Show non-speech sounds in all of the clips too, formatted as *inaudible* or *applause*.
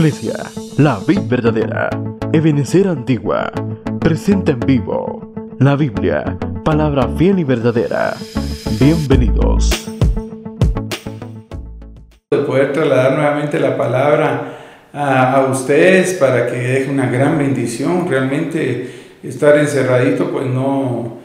Iglesia, la vid verdadera, Ebenecer Antigua, presenta en vivo la Biblia, palabra fiel y verdadera. Bienvenidos. De poder trasladar nuevamente la palabra a, ustedes para que deje una gran bendición. Realmente estar encerradito pues no,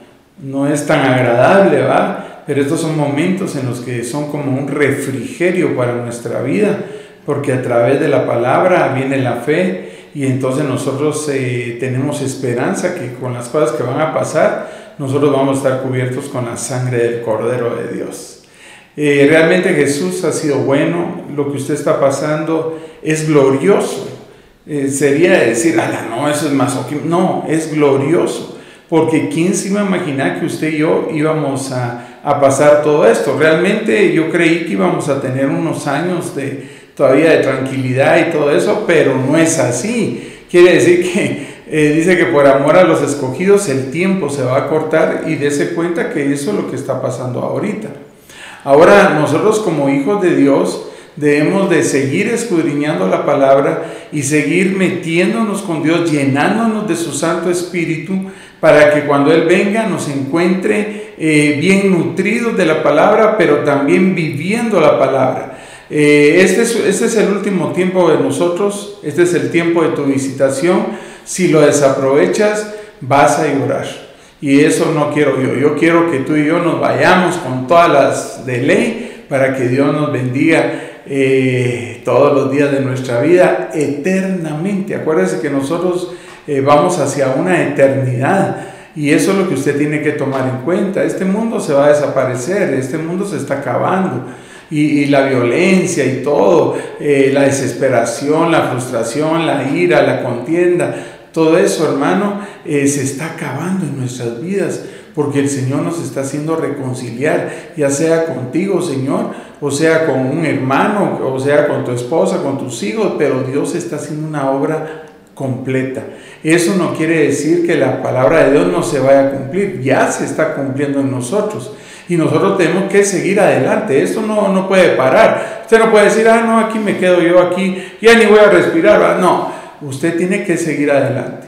no es tan agradable, ¿va? Pero estos son momentos en los que son como un refrigerio para nuestra vida porque a través de la palabra viene la fe y entonces nosotros eh, tenemos esperanza que con las cosas que van a pasar, nosotros vamos a estar cubiertos con la sangre del Cordero de Dios. Eh, realmente Jesús ha sido bueno, lo que usted está pasando es glorioso. Eh, sería decir, no, eso es masoquismo. No, es glorioso. Porque ¿quién se iba a imaginar que usted y yo íbamos a, a pasar todo esto? Realmente yo creí que íbamos a tener unos años de, todavía de tranquilidad y todo eso, pero no es así. Quiere decir que eh, dice que por amor a los escogidos el tiempo se va a cortar y dése cuenta que eso es lo que está pasando ahorita. Ahora nosotros como hijos de Dios debemos de seguir escudriñando la palabra y seguir metiéndonos con Dios, llenándonos de su Santo Espíritu para que cuando Él venga nos encuentre eh, bien nutridos de la palabra, pero también viviendo la palabra. Eh, este, es, este es el último tiempo de nosotros, este es el tiempo de tu visitación. Si lo desaprovechas, vas a llorar. Y eso no quiero yo. Yo quiero que tú y yo nos vayamos con todas las de ley para que Dios nos bendiga eh, todos los días de nuestra vida eternamente. Acuérdese que nosotros eh, vamos hacia una eternidad. Y eso es lo que usted tiene que tomar en cuenta. Este mundo se va a desaparecer, este mundo se está acabando y, la violencia y todo, eh, la desesperación, la frustración, la ira, la contienda, todo eso, hermano, eh, se está acabando en nuestras vidas porque el Señor nos está haciendo reconciliar, ya sea contigo, Señor, o sea con un hermano, o sea con tu esposa, con tus hijos, pero Dios está haciendo una obra completa. Eso no quiere decir que la palabra de Dios no se vaya a cumplir, ya se está cumpliendo en nosotros. Y nosotros tenemos que seguir adelante. Esto no, no puede parar. Usted no puede decir, ah, no, aquí me quedo yo, aquí ya ni voy a respirar. No, usted tiene que seguir adelante.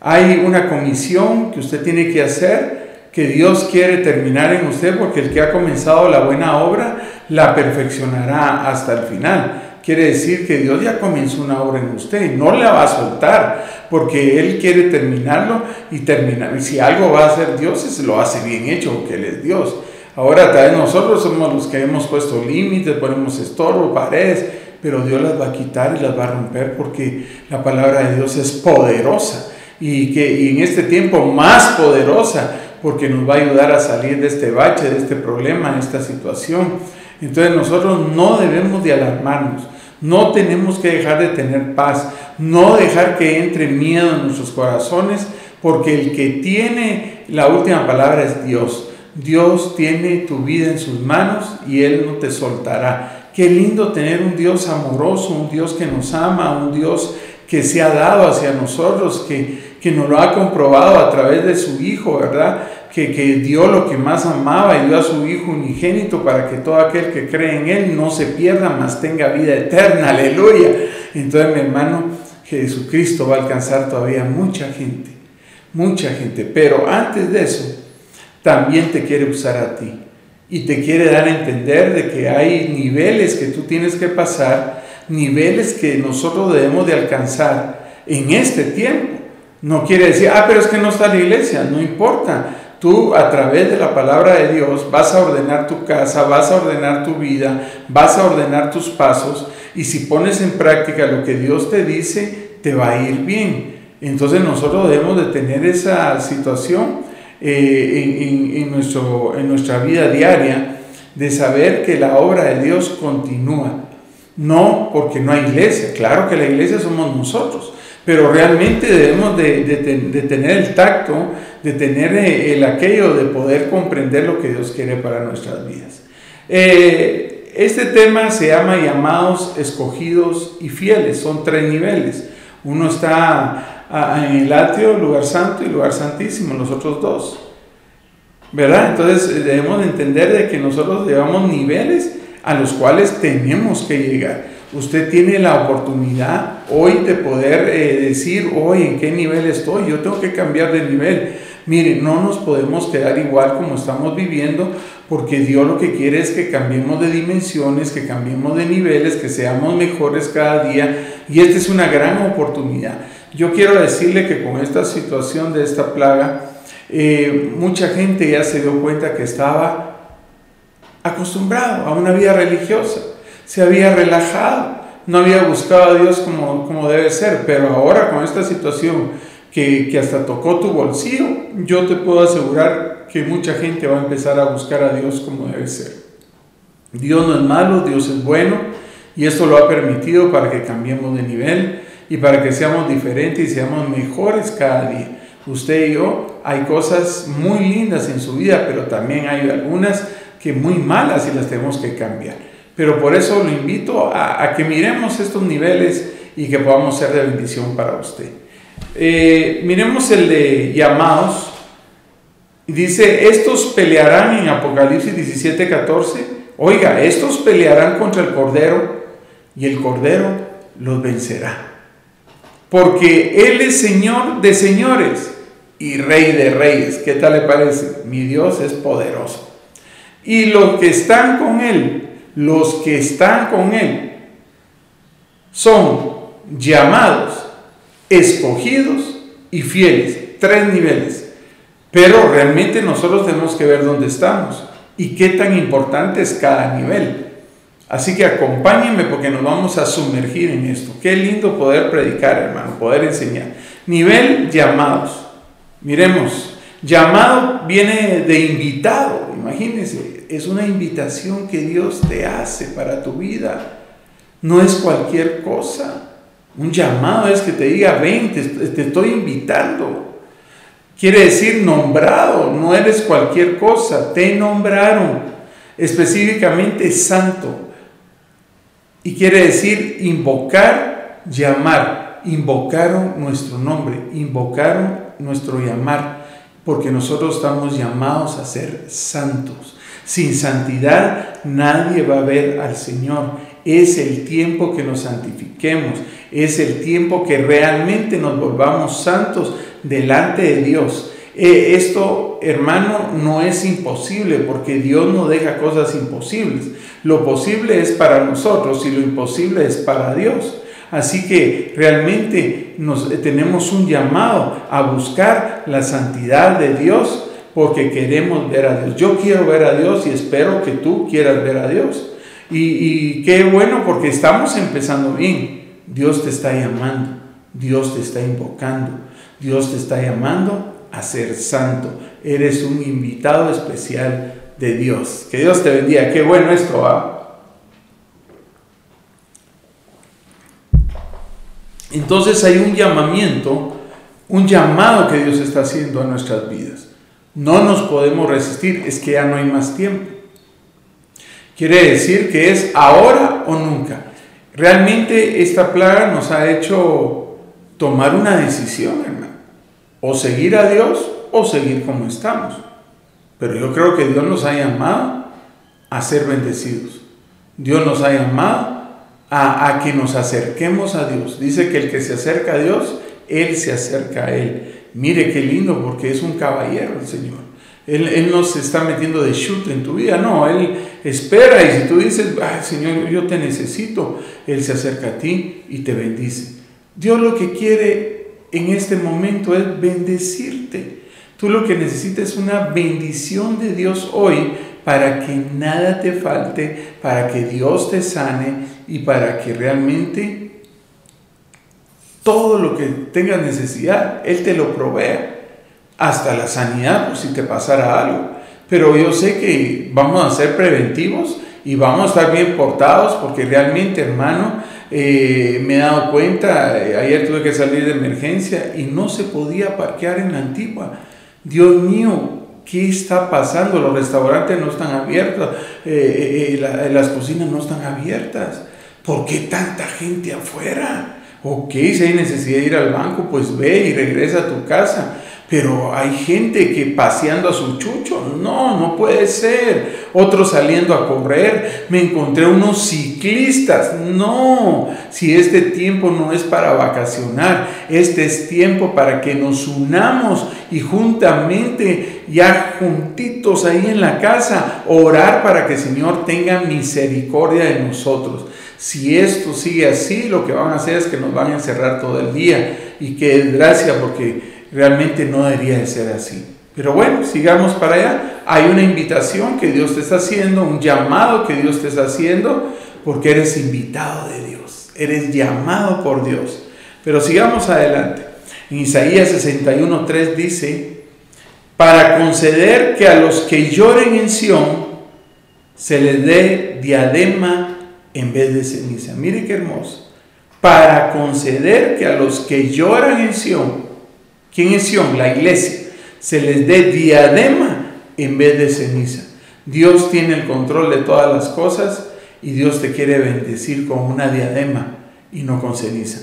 Hay una comisión que usted tiene que hacer, que Dios quiere terminar en usted, porque el que ha comenzado la buena obra la perfeccionará hasta el final. Quiere decir que Dios ya comenzó una obra en usted, no la va a soltar, porque Él quiere terminarlo y terminar. Y si algo va a hacer Dios, se lo hace bien hecho, porque Él es Dios. Ahora tal nosotros somos los que hemos puesto límites, ponemos estorbo, paredes, pero Dios las va a quitar y las va a romper porque la palabra de Dios es poderosa y que en este tiempo más poderosa porque nos va a ayudar a salir de este bache, de este problema, de esta situación. Entonces nosotros no debemos de alarmarnos, no tenemos que dejar de tener paz, no dejar que entre miedo en nuestros corazones, porque el que tiene la última palabra es Dios. Dios tiene tu vida en sus manos y Él no te soltará. Qué lindo tener un Dios amoroso, un Dios que nos ama, un Dios que se ha dado hacia nosotros, que, que nos lo ha comprobado a través de su Hijo, ¿verdad? Que, que dio lo que más amaba y dio a su Hijo unigénito para que todo aquel que cree en Él no se pierda, mas tenga vida eterna. Aleluya. Entonces, mi hermano, Jesucristo va a alcanzar todavía mucha gente, mucha gente. Pero antes de eso, también te quiere usar a ti y te quiere dar a entender de que hay niveles que tú tienes que pasar, niveles que nosotros debemos de alcanzar en este tiempo. No quiere decir, ah, pero es que no está la iglesia, no importa. Tú a través de la palabra de Dios vas a ordenar tu casa, vas a ordenar tu vida, vas a ordenar tus pasos y si pones en práctica lo que Dios te dice, te va a ir bien. Entonces nosotros debemos de tener esa situación eh, en, nuestro, en nuestra vida diaria de saber que la obra de Dios continúa. No porque no hay iglesia, claro que la iglesia somos nosotros, pero realmente debemos de, tener el tacto, de tener eh, el aquello de poder comprender lo que Dios quiere para nuestras vidas. Eh, este tema se llama llamados, escogidos y fieles, son tres niveles. Uno está en el atrio, lugar santo y lugar santísimo, los otros dos. ¿Verdad? Entonces eh, debemos entender de que nosotros llevamos niveles a los cuales tenemos que llegar. Usted tiene la oportunidad hoy de poder eh, decir, hoy en qué nivel estoy, yo tengo que cambiar de nivel. Mire, no nos podemos quedar igual como estamos viviendo, porque Dios lo que quiere es que cambiemos de dimensiones, que cambiemos de niveles, que seamos mejores cada día, y esta es una gran oportunidad. Yo quiero decirle que con esta situación de esta plaga, eh, mucha gente ya se dio cuenta que estaba acostumbrado a una vida religiosa, se había relajado, no había buscado a Dios como, como debe ser, pero ahora con esta situación que, que hasta tocó tu bolsillo, yo te puedo asegurar que mucha gente va a empezar a buscar a Dios como debe ser. Dios no es malo, Dios es bueno y esto lo ha permitido para que cambiemos de nivel y para que seamos diferentes y seamos mejores cada día. Usted y yo, hay cosas muy lindas en su vida, pero también hay algunas que muy malas y las tenemos que cambiar. Pero por eso lo invito a, que miremos estos niveles y que podamos ser de bendición para usted. Eh, miremos el de llamados. Dice, estos pelearán en Apocalipsis 17, 14. Oiga, estos pelearán contra el Cordero y el Cordero los vencerá. Porque Él es Señor de señores y Rey de reyes. ¿Qué tal le parece? Mi Dios es poderoso. Y los que están con Él, los que están con Él, son llamados, escogidos y fieles. Tres niveles. Pero realmente nosotros tenemos que ver dónde estamos y qué tan importante es cada nivel. Así que acompáñenme porque nos vamos a sumergir en esto. Qué lindo poder predicar, hermano, poder enseñar. Nivel llamados. Miremos, llamado viene de invitado. Imagínense, es una invitación que Dios te hace para tu vida. No es cualquier cosa. Un llamado es que te diga, ven, te, te estoy invitando. Quiere decir nombrado, no eres cualquier cosa, te nombraron específicamente santo. Y quiere decir invocar, llamar. Invocaron nuestro nombre, invocaron nuestro llamar, porque nosotros estamos llamados a ser santos. Sin santidad nadie va a ver al Señor. Es el tiempo que nos santifiquemos, es el tiempo que realmente nos volvamos santos delante de Dios. Eh, esto, hermano, no es imposible porque Dios no deja cosas imposibles. Lo posible es para nosotros y lo imposible es para Dios. Así que realmente nos, eh, tenemos un llamado a buscar la santidad de Dios porque queremos ver a Dios. Yo quiero ver a Dios y espero que tú quieras ver a Dios. Y, y qué bueno porque estamos empezando bien. Dios te está llamando, Dios te está invocando, Dios te está llamando a ser santo. Eres un invitado especial de Dios. Que Dios te bendiga. Qué bueno esto va. Entonces hay un llamamiento, un llamado que Dios está haciendo a nuestras vidas. No nos podemos resistir, es que ya no hay más tiempo. Quiere decir que es ahora o nunca. Realmente esta plaga nos ha hecho tomar una decisión, hermano. O seguir a Dios o seguir como estamos. Pero yo creo que Dios nos ha llamado a ser bendecidos. Dios nos ha llamado a, que nos acerquemos a Dios. Dice que el que se acerca a Dios, Él se acerca a Él. Mire qué lindo porque es un caballero el Señor. Él, él no se está metiendo de shoot en tu vida, no, Él espera y si tú dices, Ay, Señor, yo te necesito, Él se acerca a ti y te bendice. Dios lo que quiere en este momento es bendecirte. Tú lo que necesitas es una bendición de Dios hoy para que nada te falte, para que Dios te sane y para que realmente todo lo que tengas necesidad, Él te lo provea. Hasta la sanidad, por si te pasara algo. Pero yo sé que vamos a ser preventivos y vamos a estar bien portados porque realmente, hermano, eh, me he dado cuenta, eh, ayer tuve que salir de emergencia y no se podía parquear en la antigua Dios mío, ¿qué está pasando? Los restaurantes no están abiertos, eh, eh, las cocinas no están abiertas. ¿Por qué tanta gente afuera? Ok, si hay necesidad de ir al banco, pues ve y regresa a tu casa. Pero hay gente que paseando a su chucho, no, no puede ser. Otros saliendo a correr, me encontré unos ciclistas, no, si este tiempo no es para vacacionar, este es tiempo para que nos unamos y juntamente, ya juntitos ahí en la casa, orar para que el Señor tenga misericordia de nosotros. Si esto sigue así, lo que van a hacer es que nos van a encerrar todo el día y que es gracia porque realmente no debería de ser así. Pero bueno, sigamos para allá. Hay una invitación que Dios te está haciendo, un llamado que Dios te está haciendo, porque eres invitado de Dios, eres llamado por Dios. Pero sigamos adelante. En Isaías 61.3 dice, para conceder que a los que lloren en Sión se les dé diadema en vez de ceniza. Mire qué hermoso. Para conceder que a los que lloran en Sión ¿Quién es Sion? La iglesia. Se les dé diadema en vez de ceniza. Dios tiene el control de todas las cosas y Dios te quiere bendecir con una diadema y no con ceniza.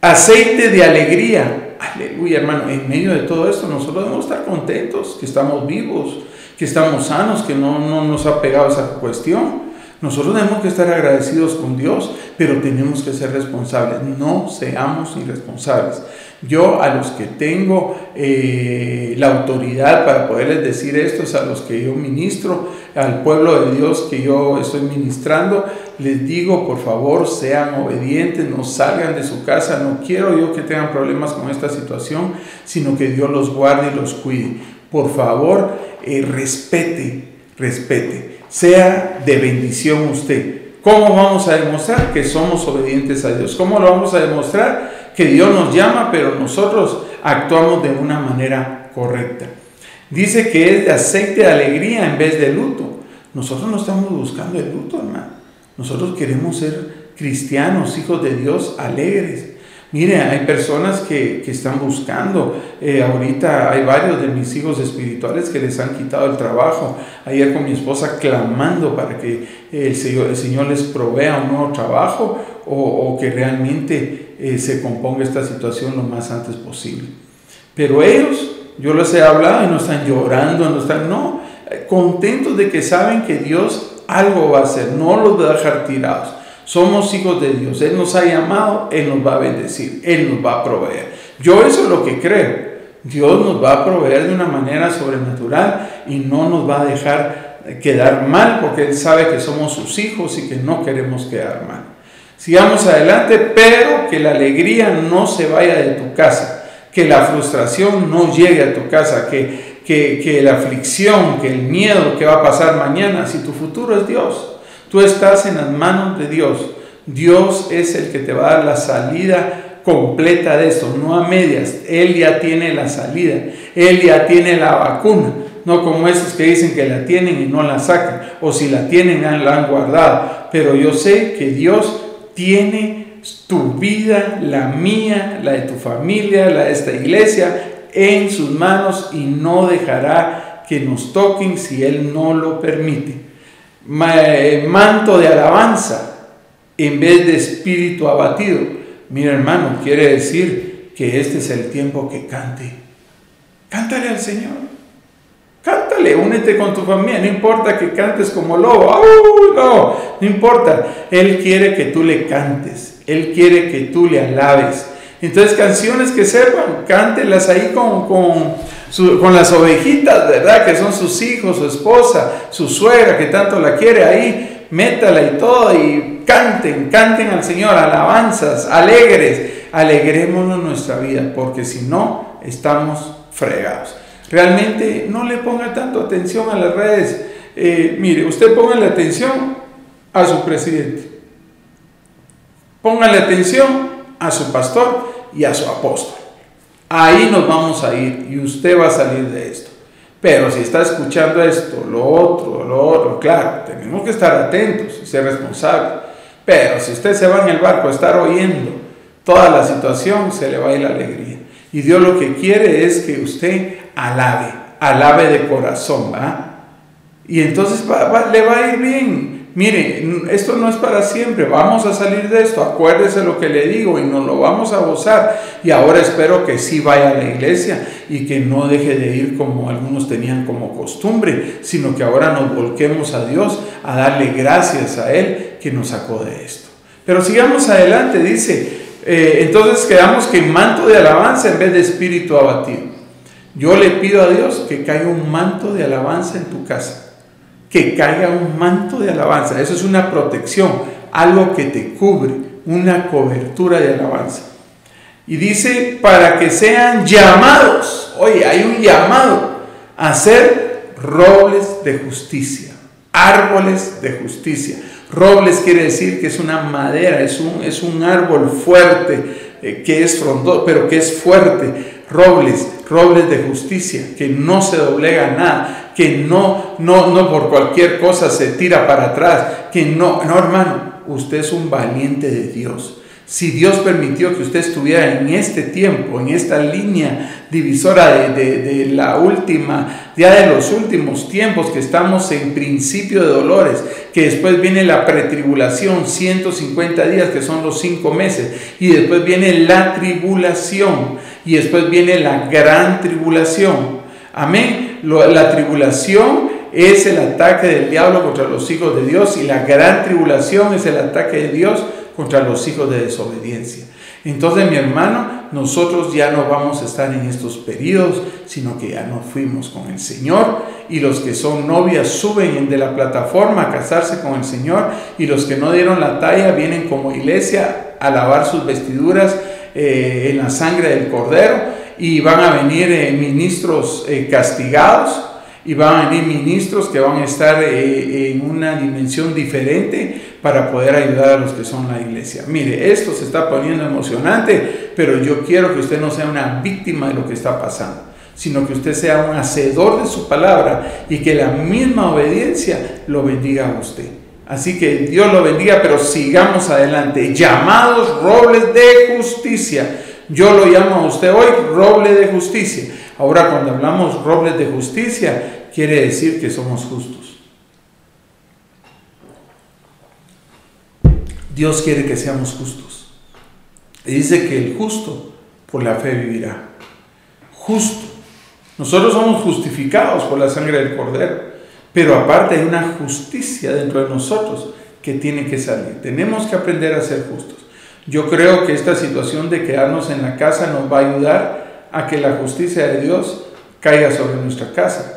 Aceite de alegría. Aleluya, hermano. En medio de todo esto, nosotros debemos estar contentos, que estamos vivos, que estamos sanos, que no, no nos ha pegado esa cuestión. Nosotros tenemos que estar agradecidos con Dios, pero tenemos que ser responsables. No seamos irresponsables. Yo a los que tengo eh, la autoridad para poderles decir esto, es a los que yo ministro, al pueblo de Dios que yo estoy ministrando, les digo, por favor, sean obedientes, no salgan de su casa, no quiero yo que tengan problemas con esta situación, sino que Dios los guarde y los cuide. Por favor, eh, respete, respete, sea de bendición usted. ¿Cómo vamos a demostrar que somos obedientes a Dios? ¿Cómo lo vamos a demostrar? que Dios nos llama, pero nosotros actuamos de una manera correcta. Dice que es de aceite de alegría en vez de luto. Nosotros no estamos buscando el luto, hermano. Nosotros queremos ser cristianos, hijos de Dios, alegres. Mire, hay personas que, están buscando. Eh, ahorita hay varios de mis hijos espirituales que les han quitado el trabajo. Ayer con mi esposa clamando para que el Señor, el Señor les provea un nuevo trabajo o, o que realmente eh, se componga esta situación lo más antes posible. Pero ellos, yo les he hablado y no están llorando, no están, no, eh, contentos de que saben que Dios algo va a hacer, no los va a dejar tirados. Somos hijos de Dios, Él nos ha llamado, Él nos va a bendecir, Él nos va a proveer. Yo eso es lo que creo. Dios nos va a proveer de una manera sobrenatural y no nos va a dejar quedar mal porque Él sabe que somos sus hijos y que no queremos quedar mal. Sigamos adelante, pero que la alegría no se vaya de tu casa, que la frustración no llegue a tu casa, que, que, la aflicción, que el miedo que va a pasar mañana, si tu futuro es Dios, tú estás en las manos de Dios. Dios es el que te va a dar la salida completa de eso, no a medias. Él ya tiene la salida, Él ya tiene la vacuna, no como esos que dicen que la tienen y no la sacan, o si la tienen la han guardado. Pero yo sé que Dios tiene tu vida, la mía, la de tu familia, la de esta iglesia, en sus manos y no dejará que nos toquen si Él no lo permite. Eh, manto de alabanza en vez de espíritu abatido. Mira hermano, quiere decir que este es el tiempo que cante. Cántale al Señor. Cántale, únete con tu familia, no importa que cantes como lobo, no, no importa. Él quiere que tú le cantes, Él quiere que tú le alabes. Entonces canciones que sepan, cántelas ahí con, con, con las ovejitas, ¿verdad? Que son sus hijos, su esposa, su suegra que tanto la quiere ahí, métala y todo y canten, canten al Señor, alabanzas, alegres, alegrémonos nuestra vida, porque si no, estamos fregados. Realmente no le ponga tanto atención a las redes. Eh, mire, usted póngale atención a su presidente. Póngale atención a su pastor y a su apóstol. Ahí nos vamos a ir y usted va a salir de esto. Pero si está escuchando esto, lo otro, lo otro, claro, tenemos que estar atentos y ser responsables. Pero si usted se va en el barco a estar oyendo toda la situación, se le va a ir la alegría. Y Dios lo que quiere es que usted alabe, alabe de corazón, ¿va? Y entonces le va a ir bien. Mire, esto no es para siempre, vamos a salir de esto, acuérdese lo que le digo y nos lo vamos a gozar. Y ahora espero que sí vaya a la iglesia y que no deje de ir como algunos tenían como costumbre, sino que ahora nos volquemos a Dios a darle gracias a Él que nos sacó de esto. Pero sigamos adelante, dice, eh, entonces quedamos que manto de alabanza en vez de espíritu abatido. Yo le pido a Dios que caiga un manto de alabanza en tu casa, que caiga un manto de alabanza. Eso es una protección, algo que te cubre, una cobertura de alabanza. Y dice, para que sean llamados, oye, hay un llamado a ser robles de justicia, árboles de justicia. Robles quiere decir que es una madera, es un, es un árbol fuerte, eh, que es frondoso, pero que es fuerte. Robles, robles de justicia, que no se doblega nada, que no, no, no por cualquier cosa se tira para atrás, que no, no hermano, usted es un valiente de Dios. Si Dios permitió que usted estuviera en este tiempo, en esta línea divisora de, la última, ya de los últimos tiempos, que estamos en principio de dolores, que después viene la pretribulación, 150 días, que son los cinco meses, y después viene la tribulación, y después viene la gran tribulación. Amén. La tribulación es el ataque del diablo contra los hijos de Dios, y la gran tribulación es el ataque de Dios contra los hijos de desobediencia. Entonces, mi hermano, nosotros ya no vamos a estar en estos periodos, sino que ya nos fuimos con el Señor y los que son novias suben de la plataforma a casarse con el Señor y los que no dieron la talla vienen como iglesia a lavar sus vestiduras eh, en la sangre del Cordero y van a venir eh, ministros eh, castigados y van a venir ministros que van a estar eh, en una dimensión diferente para poder ayudar a los que son la iglesia. Mire, esto se está poniendo emocionante, pero yo quiero que usted no sea una víctima de lo que está pasando, sino que usted sea un hacedor de su palabra y que la misma obediencia lo bendiga a usted. Así que Dios lo bendiga, pero sigamos adelante. Llamados robles de justicia. Yo lo llamo a usted hoy roble de justicia. Ahora cuando hablamos robles de justicia, quiere decir que somos justos. Dios quiere que seamos justos. Y dice que el justo por la fe vivirá. Justo. Nosotros somos justificados por la sangre del Cordero. Pero aparte hay una justicia dentro de nosotros que tiene que salir. Tenemos que aprender a ser justos. Yo creo que esta situación de quedarnos en la casa nos va a ayudar a que la justicia de Dios caiga sobre nuestra casa.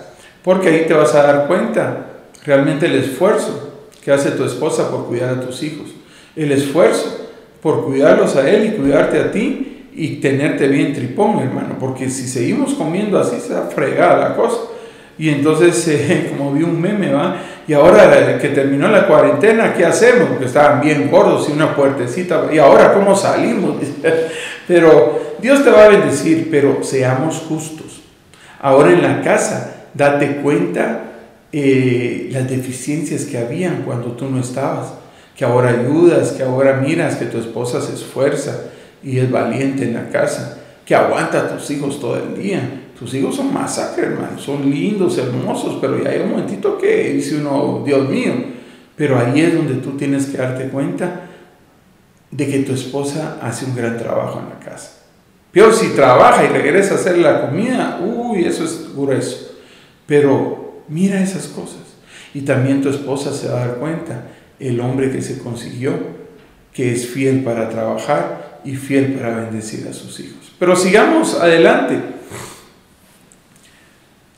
Porque ahí te vas a dar cuenta realmente el esfuerzo que hace tu esposa por cuidar a tus hijos. El esfuerzo por cuidarlos a él y cuidarte a ti y tenerte bien tripón, hermano. Porque si seguimos comiendo así, se va a fregar la cosa. Y entonces, *laughs* eh, como vi un meme, va, y ahora que terminó la cuarentena, ¿qué hacemos? Porque estaban bien gordos y una puertecita, y ahora cómo salimos. *laughs* Pero Dios te va a bendecir, pero seamos justos. Ahora en la casa, date cuenta eh, las deficiencias que habían cuando tú no estabas, que ahora ayudas, que ahora miras que tu esposa se esfuerza y es valiente en la casa, que aguanta a tus hijos todo el día. Tus hijos son masacre, hermano, son lindos, hermosos, pero ya hay un momentito que dice uno, Dios mío, pero ahí es donde tú tienes que darte cuenta de que tu esposa hace un gran trabajo en la casa. Peor si trabaja y regresa a hacer la comida, uy, eso es grueso. Pero mira esas cosas. Y también tu esposa se va a dar cuenta, el hombre que se consiguió, que es fiel para trabajar y fiel para bendecir a sus hijos. Pero sigamos adelante.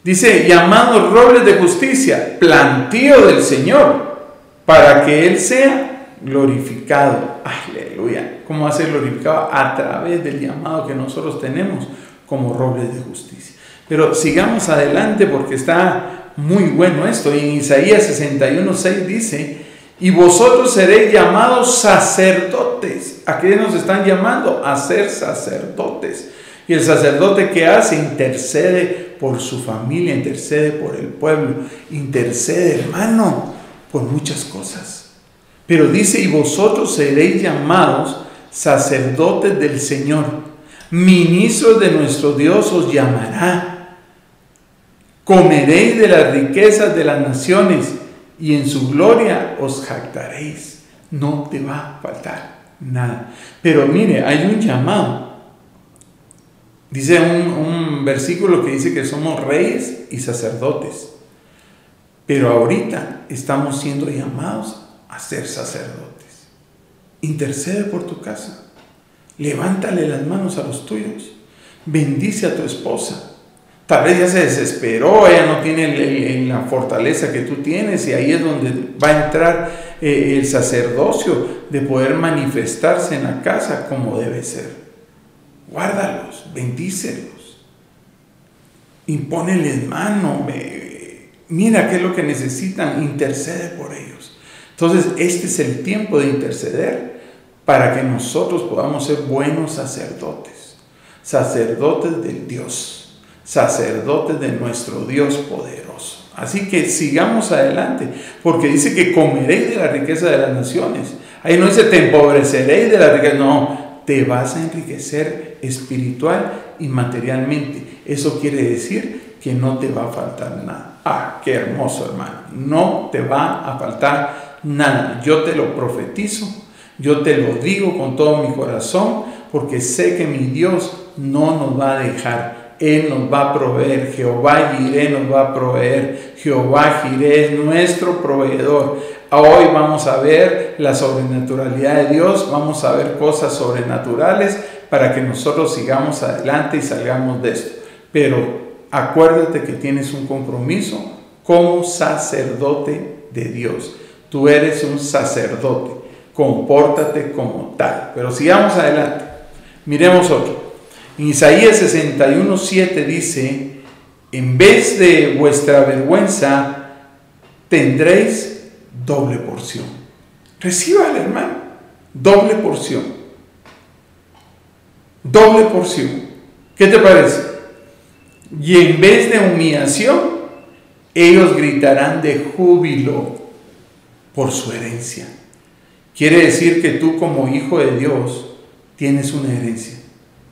Dice, llamados robles de justicia, plantío del Señor, para que Él sea glorificado. Aleluya. ¿Cómo va a ser glorificado? A través del llamado que nosotros tenemos como robles de justicia. Pero sigamos adelante porque está muy bueno esto. Y en Isaías 61, 6 dice, y vosotros seréis llamados sacerdotes. ¿A qué nos están llamando? A ser sacerdotes. Y el sacerdote que hace intercede por su familia, intercede por el pueblo, intercede, hermano, por muchas cosas. Pero dice, y vosotros seréis llamados sacerdotes del Señor, ministros de nuestro Dios os llamará. Comeréis de las riquezas de las naciones y en su gloria os jactaréis. No te va a faltar nada. Pero mire, hay un llamado. Dice un, un versículo que dice que somos reyes y sacerdotes. Pero ahorita estamos siendo llamados a ser sacerdotes. Intercede por tu casa. Levántale las manos a los tuyos. Bendice a tu esposa. Tal vez ya se desesperó, ella no tiene la fortaleza que tú tienes y ahí es donde va a entrar eh, el sacerdocio de poder manifestarse en la casa como debe ser. Guárdalos, bendícelos, impóneles mano, mira qué es lo que necesitan, intercede por ellos. Entonces, este es el tiempo de interceder para que nosotros podamos ser buenos sacerdotes, sacerdotes del Dios, sacerdotes de nuestro Dios poderoso. Así que sigamos adelante, porque dice que comeréis de la riqueza de las naciones. Ahí no dice te empobreceréis de la riqueza, no, te vas a enriquecer espiritual y materialmente. Eso quiere decir que no te va a faltar nada. Ah, qué hermoso hermano. No te va a faltar nada. Yo te lo profetizo, yo te lo digo con todo mi corazón, porque sé que mi Dios no nos va a dejar. Él nos va a proveer. Jehová Jireh nos va a proveer. Jehová Jireh es nuestro proveedor. Hoy vamos a ver la sobrenaturalidad de Dios, vamos a ver cosas sobrenaturales para que nosotros sigamos adelante y salgamos de esto. Pero acuérdate que tienes un compromiso como sacerdote de Dios. Tú eres un sacerdote, compórtate como tal. Pero sigamos adelante. Miremos otro. En Isaías 61, 7 dice, en vez de vuestra vergüenza, tendréis doble porción. Reciba hermano, doble porción. Doble porción. ¿Qué te parece? Y en vez de humillación, ellos gritarán de júbilo por su herencia. Quiere decir que tú como hijo de Dios tienes una herencia.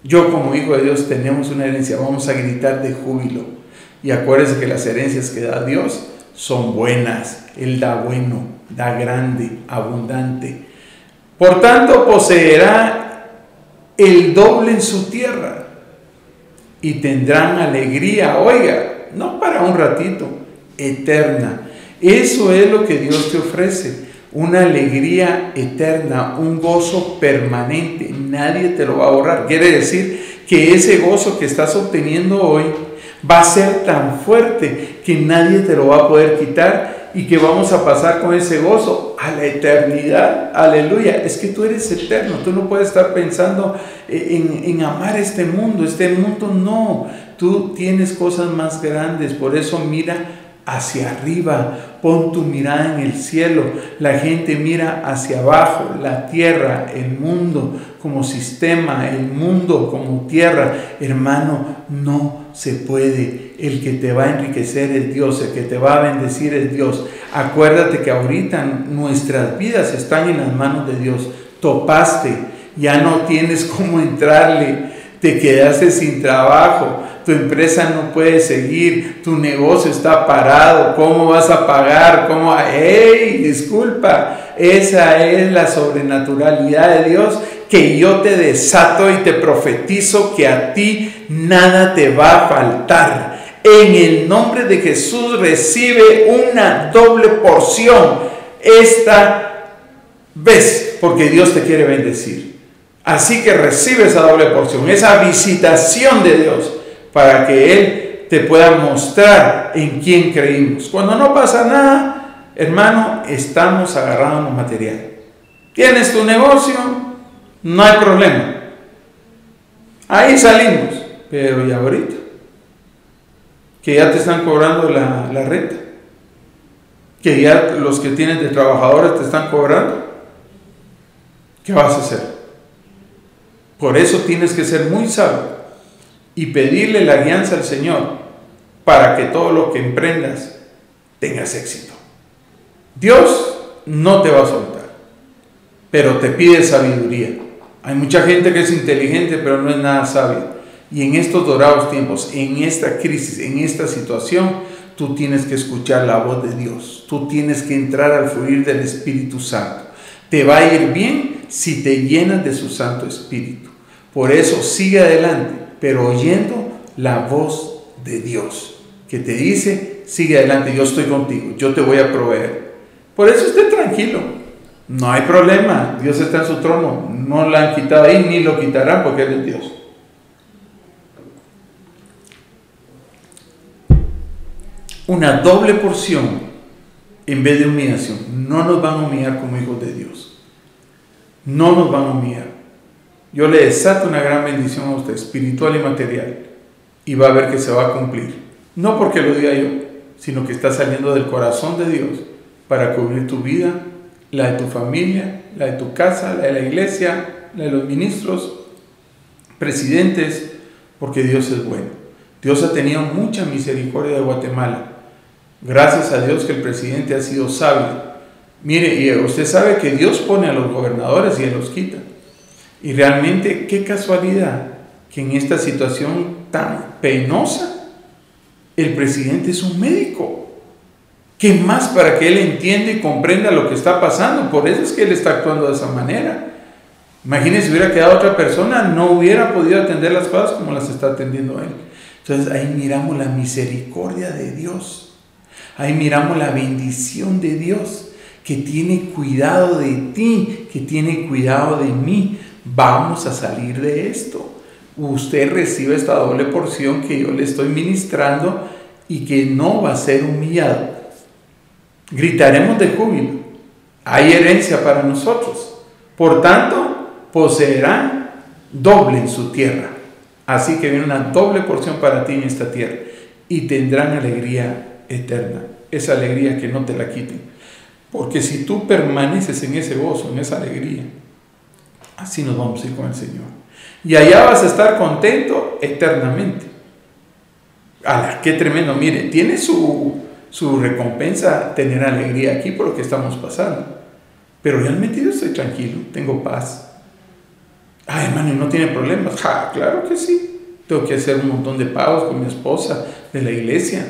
Yo como hijo de Dios tenemos una herencia. Vamos a gritar de júbilo. Y acuérdense que las herencias que da Dios son buenas. Él da bueno, da grande, abundante. Por tanto, poseerá el doble en su tierra y tendrán alegría, oiga, no para un ratito, eterna. Eso es lo que Dios te ofrece, una alegría eterna, un gozo permanente, nadie te lo va a ahorrar. Quiere decir que ese gozo que estás obteniendo hoy va a ser tan fuerte que nadie te lo va a poder quitar y que vamos a pasar con ese gozo a la eternidad. Aleluya. Es que tú eres eterno. Tú no puedes estar pensando en, en, amar este mundo. Este mundo no. Tú tienes cosas más grandes. Por eso mira hacia arriba. Pon tu mirada en el cielo. La gente mira hacia abajo. La tierra, el mundo como sistema, el mundo como tierra. Hermano, no se puede. El que te va a enriquecer es Dios, el que te va a bendecir es Dios. Acuérdate que ahorita nuestras vidas están en las manos de Dios. Topaste, ya no tienes cómo entrarle, te quedaste sin trabajo, tu empresa no puede seguir, tu negocio está parado, ¿cómo vas a pagar? ¿Cómo? ¡Ey! Disculpa, esa es la sobrenaturalidad de Dios que yo te desato y te profetizo que a ti nada te va a faltar. En el nombre de Jesús recibe una doble porción esta vez, porque Dios te quiere bendecir. Así que recibe esa doble porción, esa visitación de Dios, para que Él te pueda mostrar en quién creímos. Cuando no pasa nada, hermano, estamos agarrando material. Tienes tu negocio, no hay problema. Ahí salimos. Pero ¿y ahorita? Que ya te están cobrando la, la renta. Que ya los que tienes de trabajadores te están cobrando. ¿Qué vas a hacer? Por eso tienes que ser muy sabio y pedirle la guianza al Señor para que todo lo que emprendas tengas éxito. Dios no te va a soltar, pero te pide sabiduría. Hay mucha gente que es inteligente, pero no es nada sabia. Y en estos dorados tiempos, en esta crisis, en esta situación, tú tienes que escuchar la voz de Dios, tú tienes que entrar al fluir del Espíritu Santo. Te va a ir bien si te llenas de su Santo Espíritu. Por eso sigue adelante, pero oyendo la voz de Dios, que te dice, sigue adelante, yo estoy contigo, yo te voy a proveer. Por eso esté tranquilo, no hay problema, Dios está en su trono, no lo han quitado ahí ni lo quitarán porque Él es Dios. Una doble porción en vez de humillación. No nos van a humillar como hijos de Dios. No nos van a humillar. Yo le desato una gran bendición a usted, espiritual y material, y va a ver que se va a cumplir. No porque lo diga yo, sino que está saliendo del corazón de Dios para cubrir tu vida, la de tu familia, la de tu casa, la de la iglesia, la de los ministros, presidentes, porque Dios es bueno. Dios ha tenido mucha misericordia de Guatemala. Gracias a Dios que el presidente ha sido sabio. Mire, y usted sabe que Dios pone a los gobernadores y Él los quita. Y realmente, qué casualidad que en esta situación tan penosa, el presidente es un médico. ¿Qué más para que él entienda y comprenda lo que está pasando? Por eso es que él está actuando de esa manera. Imagínense si hubiera quedado otra persona, no hubiera podido atender las cosas como las está atendiendo él. Entonces ahí miramos la misericordia de Dios. Ahí miramos la bendición de Dios que tiene cuidado de ti, que tiene cuidado de mí. Vamos a salir de esto. Usted recibe esta doble porción que yo le estoy ministrando y que no va a ser humillado gritaremos de júbilo. Hay herencia para nosotros. Por tanto, poseerán doble en su tierra. Así que viene una doble porción para ti en esta tierra. Y tendrán alegría eterna. Esa alegría que no te la quiten. Porque si tú permaneces en ese gozo, en esa alegría, así nos vamos a ir con el Señor. Y allá vas a estar contento eternamente. ¡Hala! ¡Qué tremendo! Mire, tiene su, su recompensa tener alegría aquí por lo que estamos pasando. Pero realmente yo estoy tranquilo, tengo paz. Ay, hermano, ¿no tiene problemas? Ja, claro que sí. Tengo que hacer un montón de pagos con mi esposa de la iglesia.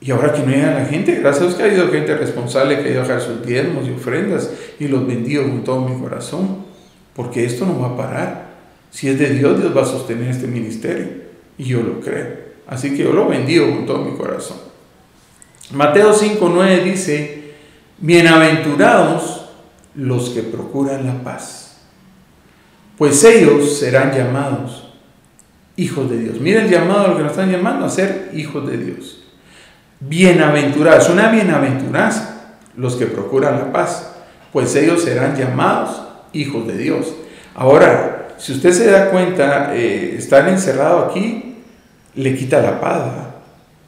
Y ahora que no llega la gente, gracias a Dios que ha habido gente responsable que ha ido a dejar sus diezmos y ofrendas y los bendigo con todo mi corazón. Porque esto no va a parar. Si es de Dios, Dios va a sostener este ministerio. Y yo lo creo. Así que yo lo bendigo con todo mi corazón. Mateo 5.9 dice, bienaventurados los que procuran la paz, pues ellos serán llamados hijos de Dios. Mira el llamado a lo que nos están llamando a ser hijos de Dios. Bienaventurados, una bienaventuranza los que procuran la paz, pues ellos serán llamados hijos de Dios. Ahora, si usted se da cuenta, eh, estar encerrado aquí le quita la paz.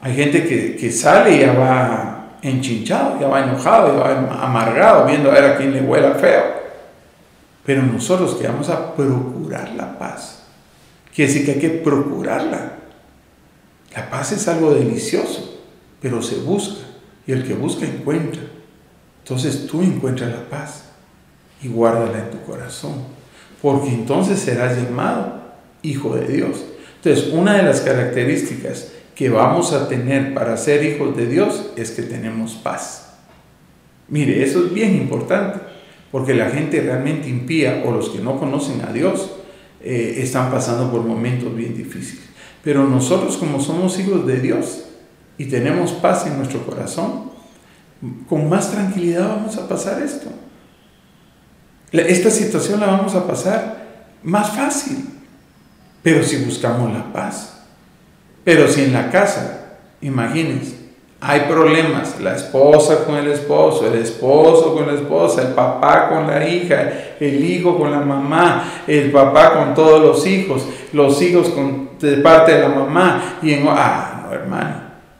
Hay gente que, sale y ya va enchinchado, ya va enojado, ya va amargado, viendo a ver a quién le huela feo. Pero nosotros que vamos a procurar la paz, quiere decir que hay que procurarla. La paz es algo delicioso, pero se busca y el que busca encuentra. Entonces tú encuentras la paz y guárdala en tu corazón, porque entonces serás llamado hijo de Dios. Entonces, una de las características que vamos a tener para ser hijos de Dios es que tenemos paz. Mire, eso es bien importante, porque la gente realmente impía o los que no conocen a Dios eh, están pasando por momentos bien difíciles. Pero nosotros como somos hijos de Dios y tenemos paz en nuestro corazón, con más tranquilidad vamos a pasar esto. Esta situación la vamos a pasar más fácil, pero si buscamos la paz. Pero si en la casa, imagínense, hay problemas, la esposa con el esposo, el esposo con la esposa, el papá con la hija, el hijo con la mamá, el papá con todos los hijos, los hijos con, de parte de la mamá, y en, ah, no hermano,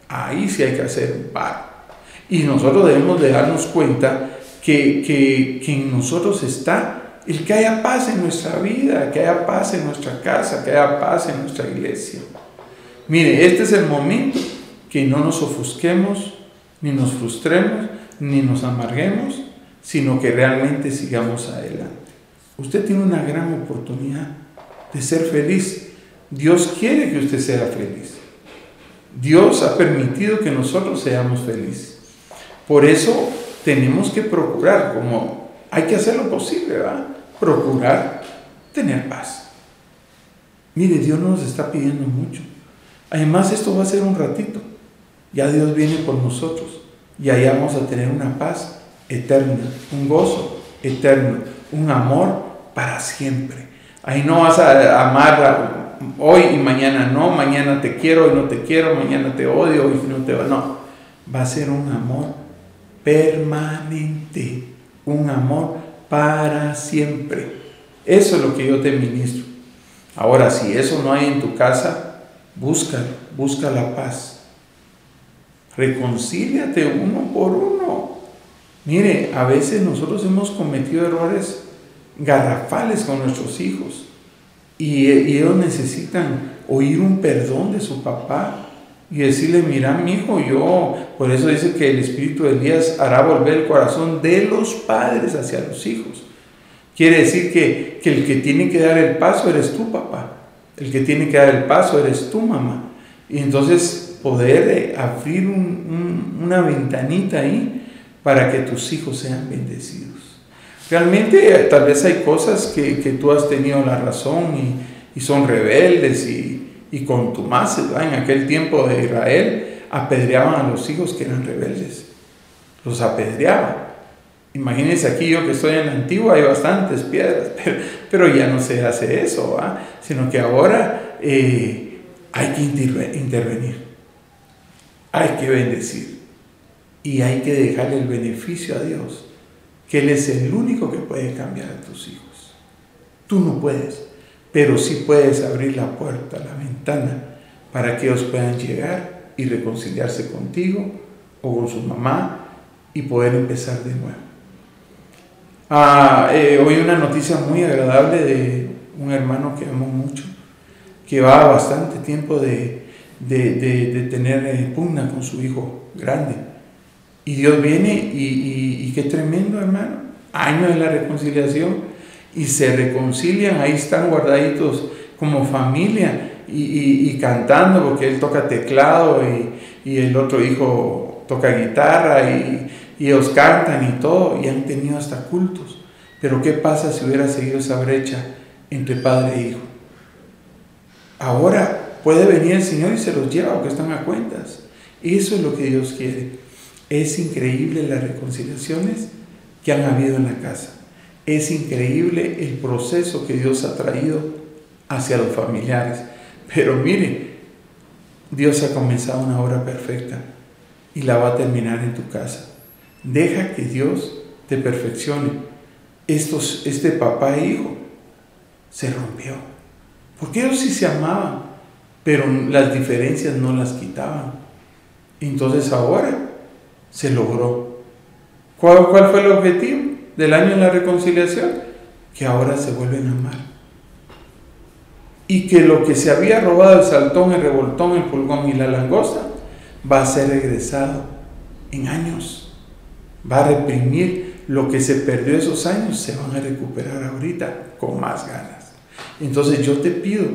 ahí sí hay que hacer un paro. Y nosotros debemos de darnos cuenta que, que, que en nosotros está el que haya paz en nuestra vida, que haya paz en nuestra casa, que haya paz en nuestra iglesia. Mire, este es el momento que no nos ofusquemos, ni nos frustremos, ni nos amarguemos, sino que realmente sigamos adelante. Usted tiene una gran oportunidad de ser feliz. Dios quiere que usted sea feliz. Dios ha permitido que nosotros seamos felices. Por eso tenemos que procurar, como hay que hacer lo posible, ¿verdad? Procurar tener paz. Mire, Dios nos está pidiendo mucho. Además, esto va a ser un ratito. Ya Dios viene por nosotros y allá vamos a tener una paz eterna, un gozo eterno, un amor para siempre. Ahí no vas a amar hoy y mañana no, mañana te quiero y no te quiero, mañana te odio y no te no. Va a ser un amor permanente, un amor para siempre. Eso es lo que yo te ministro. Ahora, si eso no hay en tu casa, búscalo, busca la paz. Reconcíliate uno por uno. Mire, a veces nosotros hemos cometido errores garrafales con nuestros hijos y, ellos necesitan oír un perdón de su papá y decirle, mira mi hijo, yo, por eso dice que el Espíritu de Elías hará volver el corazón de los padres hacia los hijos. Quiere decir que, el que tiene que dar el paso eres tú, papá. El que tiene que dar el paso eres tú, mamá. Y entonces poder eh, abrir una ventanita ahí para que tus hijos sean bendecidos. Realmente eh, tal vez hay cosas que, tú has tenido la razón y, son rebeldes y, y contumaces. En aquel tiempo de Israel apedreaban a los hijos que eran rebeldes. Los apedreaban. Imagínense aquí yo que estoy en antigua, hay bastantes piedras, *laughs* pero, ya no se hace eso, sino que ahora eh, hay que intervenir, hay que bendecir y hay que dejarle el beneficio a Dios, que Él es el único que puede cambiar a tus hijos. Tú no puedes, pero sí puedes abrir la puerta, la ventana, para que ellos puedan llegar y reconciliarse contigo o con su mamá y poder empezar de nuevo. Ah, eh, hoy una noticia muy agradable de un hermano que amo mucho, que va bastante tiempo de, tener eh, pugna con su hijo grande. Y Dios viene y, qué tremendo hermano, año de la reconciliación y se reconcilian, ahí están guardaditos como familia y, cantando porque él toca teclado y, y el otro hijo toca guitarra y, y ellos cantan y todo, y han tenido hasta cultos. Pero ¿qué pasa si hubiera seguido esa brecha entre padre e hijo? Ahora puede venir el Señor y se los lleva, que están a cuentas. Eso es lo que Dios quiere. Es increíble las reconciliaciones que han habido en la casa. Es increíble el proceso que Dios ha traído hacia los familiares. Pero mire, Dios ha comenzado una obra perfecta y la va a terminar en tu casa. Deja que Dios te perfeccione. Estos, este papá e hijo se rompió. Porque ellos sí se amaban, pero las diferencias no las quitaban. Entonces ahora se logró. ¿Cuál, ¿Cuál fue el objetivo del año de la reconciliación? Que ahora se vuelven a amar y que lo que se había robado el saltón, el revoltón, el pulgón y la langosta va a ser regresado en años va a reprimir lo que se perdió esos años, se van a recuperar ahorita con más ganas. Entonces yo te pido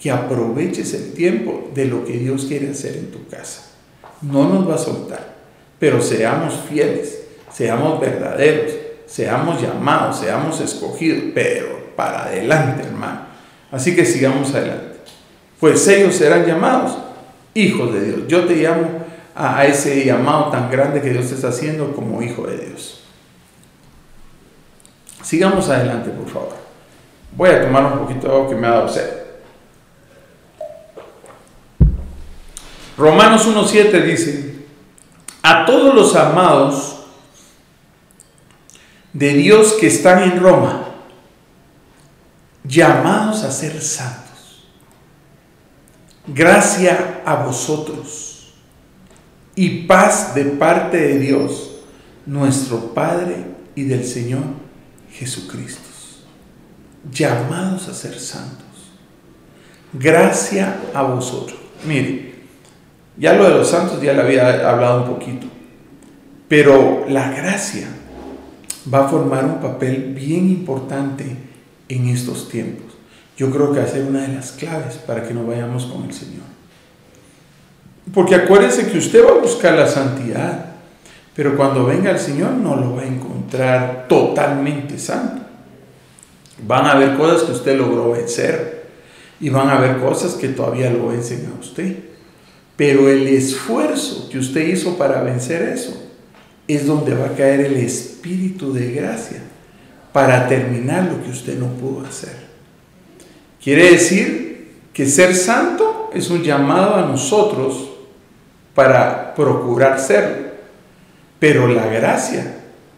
que aproveches el tiempo de lo que Dios quiere hacer en tu casa. No nos va a soltar, pero seamos fieles, seamos verdaderos, seamos llamados, seamos escogidos, pero para adelante, hermano. Así que sigamos adelante. Pues ellos serán llamados hijos de Dios. Yo te llamo a, ese llamado tan grande que Dios te está haciendo como hijo de Dios. Sigamos adelante, por favor. Voy a tomar un poquito de agua que me ha dado sed. Romanos 1.7 dice, a todos los amados de Dios que están en Roma, llamados a ser santos, gracia a vosotros y paz de parte de Dios, nuestro Padre y del Señor Jesucristo. Llamados a ser santos. Gracia a vosotros. Mire, ya lo de los santos ya le había hablado un poquito, pero la gracia va a formar un papel bien importante en estos tiempos. Yo creo que va a ser una de las claves para que nos vayamos con el Señor. Porque acuérdese que usted va a buscar la santidad, pero cuando venga el Señor no lo va a encontrar totalmente santo. Van a haber cosas que usted logró vencer y van a haber cosas que todavía lo vencen a usted. Pero el esfuerzo que usted hizo para vencer eso es donde va a caer el espíritu de gracia para terminar lo que usted no pudo hacer. Quiere decir que ser santo es un llamado a nosotros para procurar serlo. Pero la gracia,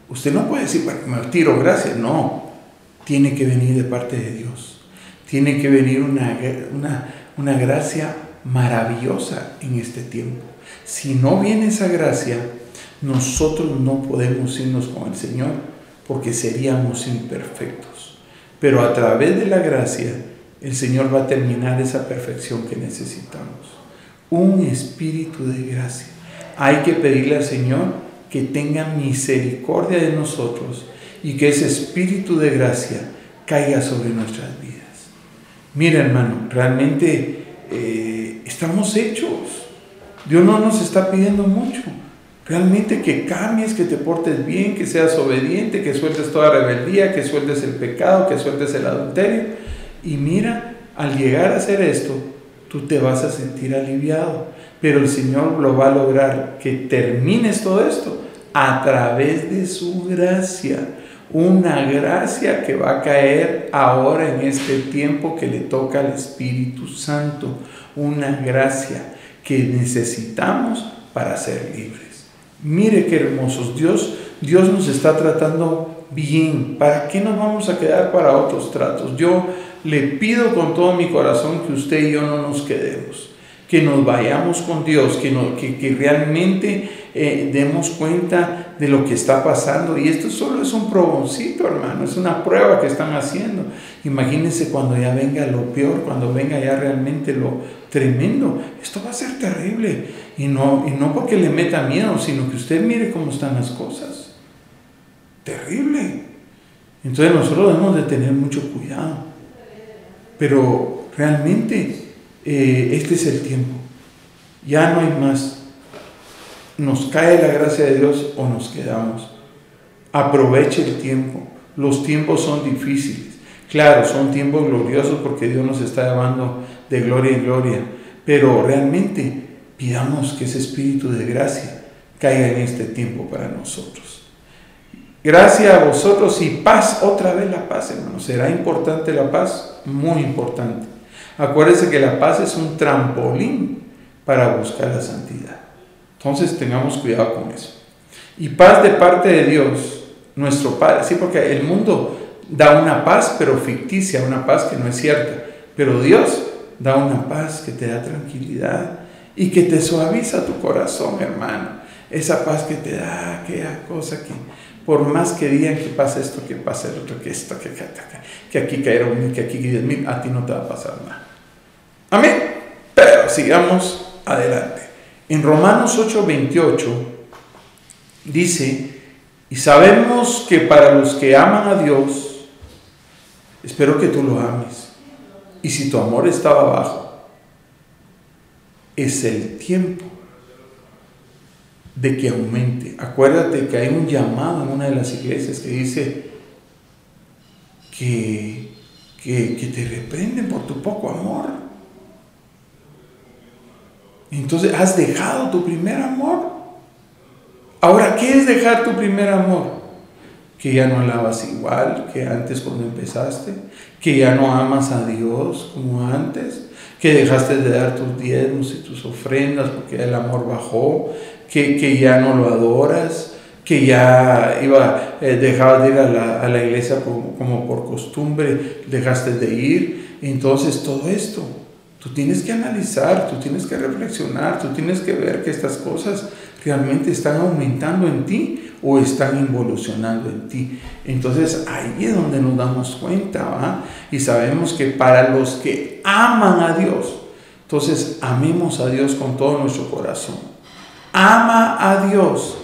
usted no puede decir, bueno, me tiro gracia, no, tiene que venir de parte de Dios. Tiene que venir una, una, una gracia maravillosa en este tiempo. Si no viene esa gracia, nosotros no podemos irnos con el Señor porque seríamos imperfectos. Pero a través de la gracia, el Señor va a terminar esa perfección que necesitamos. Un espíritu de gracia. Hay que pedirle al Señor que tenga misericordia de nosotros y que ese espíritu de gracia caiga sobre nuestras vidas. Mira hermano, realmente eh, estamos hechos. Dios no nos está pidiendo mucho. Realmente que cambies, que te portes bien, que seas obediente, que sueltes toda rebeldía, que sueltes el pecado, que sueltes el adulterio. Y mira, al llegar a hacer esto, tú te vas a sentir aliviado. Pero el Señor lo va a lograr que termines todo esto a través de su gracia. Una gracia que va a caer ahora en este tiempo que le toca al Espíritu Santo. Una gracia que necesitamos para ser libres. Mire qué hermosos. Dios, Dios nos está tratando bien. ¿Para qué nos vamos a quedar para otros tratos? Yo le pido con todo mi corazón que usted y yo no nos quedemos, que nos vayamos con Dios, que, que, realmente eh, demos cuenta de lo que está pasando. Y esto solo es un proboncito, hermano, es una prueba que están haciendo. Imagínense cuando ya venga lo peor, cuando venga ya realmente lo tremendo. Esto va a ser terrible. Y no, y no porque le meta miedo, sino que usted mire cómo están las cosas. Terrible. Entonces nosotros debemos de tener mucho cuidado. Pero realmente eh, este es el tiempo. Ya no hay más. Nos cae la gracia de Dios o nos quedamos. Aproveche el tiempo. Los tiempos son difíciles. Claro, son tiempos gloriosos porque Dios nos está llevando de gloria en gloria. Pero realmente pidamos que ese espíritu de gracia caiga en este tiempo para nosotros. Gracias a vosotros y paz, otra vez la paz, hermanos. ¿Será importante la paz? Muy importante. Acuérdense que la paz es un trampolín para buscar la santidad. Entonces tengamos cuidado con eso. Y paz de parte de Dios, nuestro Padre. Sí, porque el mundo da una paz, pero ficticia, una paz que no es cierta. Pero Dios da una paz que te da tranquilidad, y que te suaviza tu corazón, hermano. Esa paz que te da aquella cosa que, por más que digan que pasa esto, que pasa el otro, que esto, que, que, que aquí cayeron mil, que aquí diez mil, a ti no te va a pasar nada. Amén. Pero sigamos adelante. En Romanos 8:28 dice, y sabemos que para los que aman a Dios, espero que tú lo ames. Y si tu amor estaba bajo, es el tiempo de que aumente. Acuérdate que hay un llamado en una de las iglesias que dice que, que, te reprenden por tu poco amor. Entonces has dejado tu primer amor. Ahora, ¿qué es dejar tu primer amor? Que ya no alabas igual que antes cuando empezaste, que ya no amas a Dios como antes, que dejaste de dar tus diezmos y tus ofrendas porque el amor bajó, que, que ya no lo adoras, que ya iba, eh, dejabas de ir a la, a la iglesia como, como, por costumbre, dejaste de ir. Entonces todo esto, tú tienes que analizar, tú tienes que reflexionar, tú tienes que ver que estas cosas realmente están aumentando en ti o están involucionando en ti. Entonces ahí es donde nos damos cuenta, ¿va? Y sabemos que para los que aman a Dios, entonces amemos a Dios con todo nuestro corazón. Ama a Dios.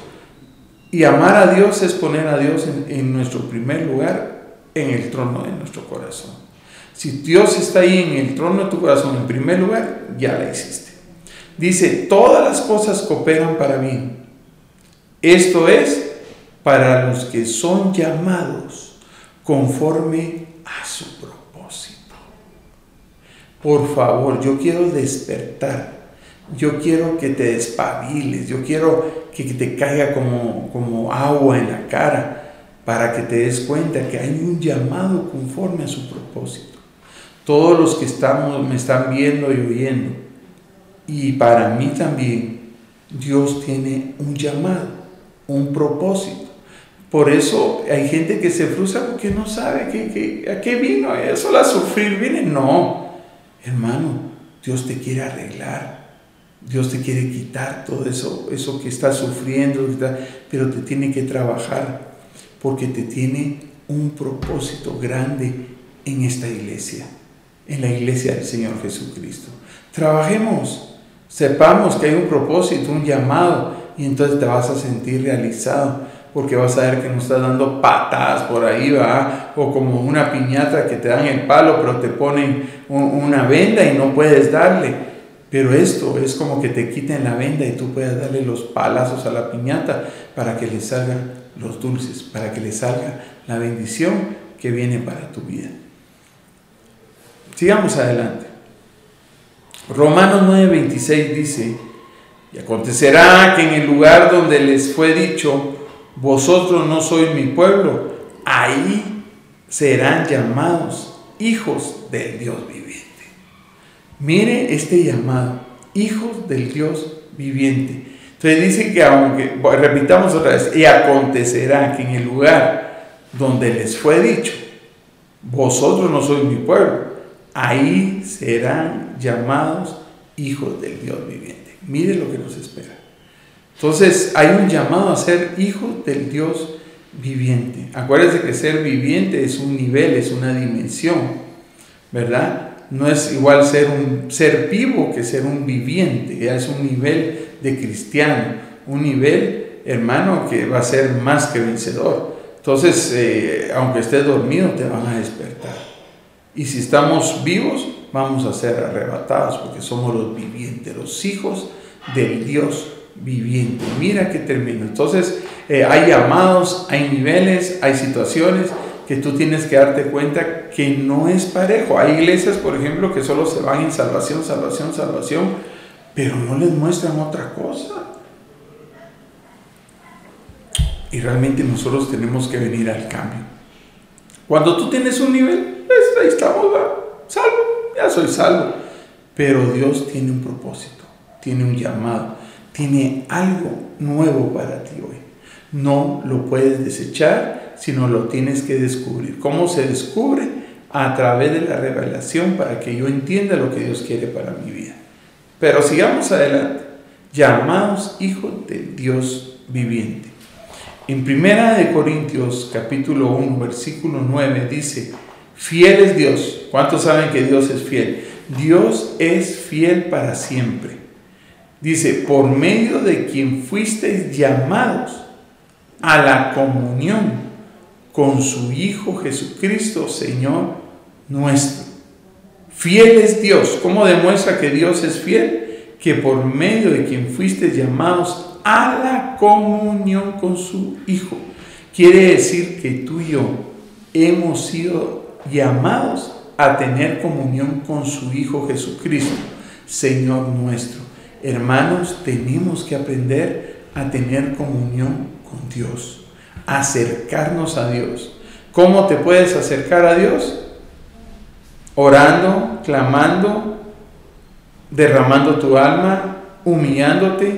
Y amar a Dios es poner a Dios en, en nuestro primer lugar, en el trono de nuestro corazón. Si Dios está ahí en el trono de tu corazón, en primer lugar, ya la hiciste. Dice, todas las cosas cooperan para bien. Esto es para los que son llamados conforme a su propósito. Por favor, yo quiero despertar. Yo quiero que te despabiles. Yo quiero que te caiga como, como agua en la cara para que te des cuenta que hay un llamado conforme a su propósito. Todos los que estamos, me están viendo y oyendo, y para mí también, Dios tiene un llamado, un propósito. Por eso hay gente que se frustra porque no sabe que, a qué vino, eso a sufrir viene. No, hermano, Dios te quiere arreglar. Dios te quiere quitar todo eso, eso que estás sufriendo, pero te tiene que trabajar porque te tiene un propósito grande en esta iglesia, en la iglesia del Señor Jesucristo. Trabajemos, sepamos que hay un propósito, un llamado, y entonces te vas a sentir realizado, porque vas a ver que no estás dando patadas por ahí, va, o como una piñata que te dan el palo, pero te ponen una venda y no puedes darle. Pero esto es como que te quiten la venda y tú puedas darle los palazos a la piñata para que le salgan los dulces, para que le salga la bendición que viene para tu vida. Sigamos adelante. Romanos 9:26 dice, y acontecerá que en el lugar donde les fue dicho, vosotros no sois mi pueblo, ahí serán llamados hijos del Dios viviente. Mire este llamado, hijos del Dios viviente. Entonces dice que aunque, repitamos otra vez, y acontecerá que en el lugar donde les fue dicho, vosotros no sois mi pueblo, ahí serán llamados hijos del Dios viviente. Mire lo que nos espera. Entonces hay un llamado a ser hijos del Dios viviente. Acuérdense que ser viviente es un nivel, es una dimensión, ¿verdad? No es igual ser un ser vivo que ser un viviente, ya es un nivel de cristiano, un nivel, hermano, que va a ser más que vencedor. Entonces, eh, aunque estés dormido, te van a despertar. Y si estamos vivos, vamos a ser arrebatados porque somos los vivientes, los hijos del Dios viviente. Mira qué termino. Entonces, eh, hay llamados, hay niveles, hay situaciones que tú tienes que darte cuenta que no es parejo. Hay iglesias, por ejemplo, que solo se van en salvación, salvación, salvación pero no les muestran otra cosa. Y realmente nosotros tenemos que venir al cambio. Cuando tú tienes un nivel, pues ahí estamos, salvo, ya soy salvo. Pero Dios tiene un propósito, tiene un llamado, tiene algo nuevo para ti hoy. No lo puedes desechar, sino lo tienes que descubrir. ¿Cómo se descubre? A través de la revelación para que yo entienda lo que Dios quiere para mi vida. Pero sigamos adelante. Llamados hijos de Dios viviente. En Primera de Corintios capítulo 1 versículo 9 dice, fiel es Dios. ¿Cuántos saben que Dios es fiel? Dios es fiel para siempre. Dice, por medio de quien fuisteis llamados a la comunión con su Hijo Jesucristo, Señor nuestro. Fiel es Dios. ¿Cómo demuestra que Dios es fiel? Que por medio de quien fuiste llamados a la comunión con su Hijo. Quiere decir que tú y yo hemos sido llamados a tener comunión con su Hijo Jesucristo, Señor nuestro. Hermanos, tenemos que aprender a tener comunión con Dios, acercarnos a Dios. ¿Cómo te puedes acercar a Dios? orando, clamando, derramando tu alma, humillándote,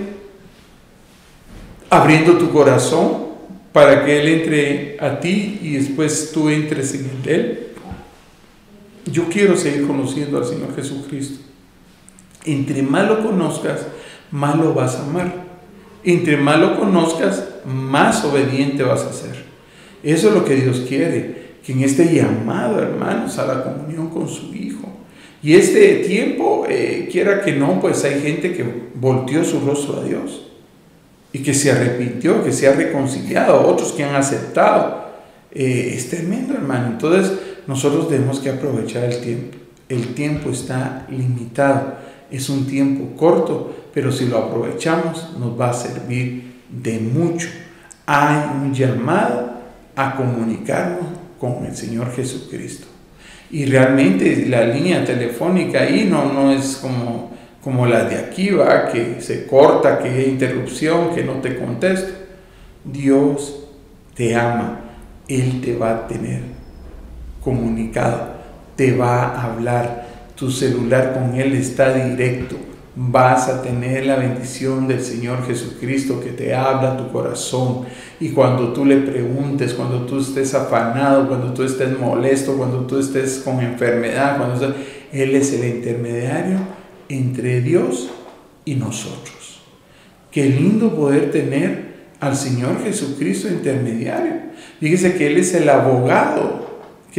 abriendo tu corazón para que Él entre a ti y después tú entres en Él. Yo quiero seguir conociendo al Señor Jesucristo. Entre más lo conozcas, más lo vas a amar. Entre más lo conozcas, más obediente vas a ser. Eso es lo que Dios quiere que en este llamado, hermanos, a la comunión con su Hijo. Y este tiempo, eh, quiera que no, pues hay gente que volteó su rostro a Dios y que se arrepintió, que se ha reconciliado, otros que han aceptado. Eh, es tremendo, hermano. Entonces, nosotros tenemos que aprovechar el tiempo. El tiempo está limitado. es un tiempo corto, pero si lo aprovechamos nos va a servir de mucho. Hay un llamado a comunicarnos con el Señor Jesucristo. Y realmente la línea telefónica ahí no, no es como, como la de aquí, va, que se corta, que hay interrupción, que no te contesto. Dios te ama, Él te va a tener comunicado, te va a hablar, tu celular con Él está directo, vas a tener la bendición del Señor Jesucristo que te habla a tu corazón. Y cuando tú le preguntes, cuando tú estés afanado, cuando tú estés molesto, cuando tú estés con enfermedad, cuando Él es el intermediario entre Dios y nosotros. Qué lindo poder tener al Señor Jesucristo intermediario. Fíjese que Él es el abogado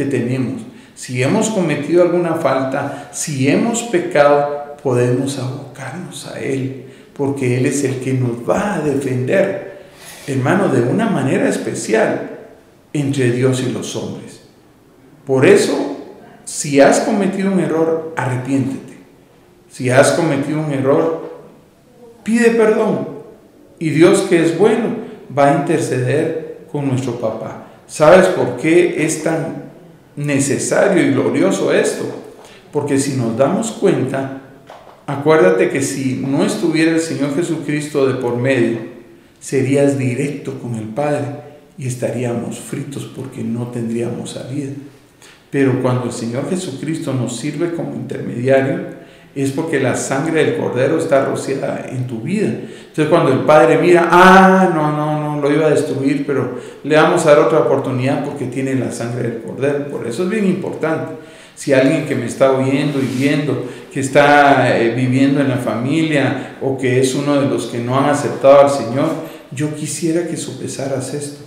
tenemos. Si hemos cometido alguna falta, si hemos pecado, podemos abocarnos a Él, porque Él es el que nos va a defender, hermano, de una manera especial entre Dios y los hombres. Por eso, si has cometido un error, arrepiéntete. Si has cometido un error, pide perdón. Y Dios que es bueno va a interceder con nuestro papá. ¿Sabes por qué es tan necesario y glorioso esto? Porque si nos damos cuenta, Acuérdate que si no estuviera el Señor Jesucristo de por medio, serías directo con el Padre y estaríamos fritos porque no tendríamos salida. Pero cuando el Señor Jesucristo nos sirve como intermediario, es porque la sangre del Cordero está rociada en tu vida. Entonces cuando el Padre mira, ah, no, no, lo iba a destruir, pero le vamos a dar otra oportunidad porque tiene la sangre del Cordero. Por eso es bien importante. Si alguien que me está oyendo y viendo, que está eh, viviendo en la familia o que es uno de los que no han aceptado al Señor, yo quisiera que sopesaras esto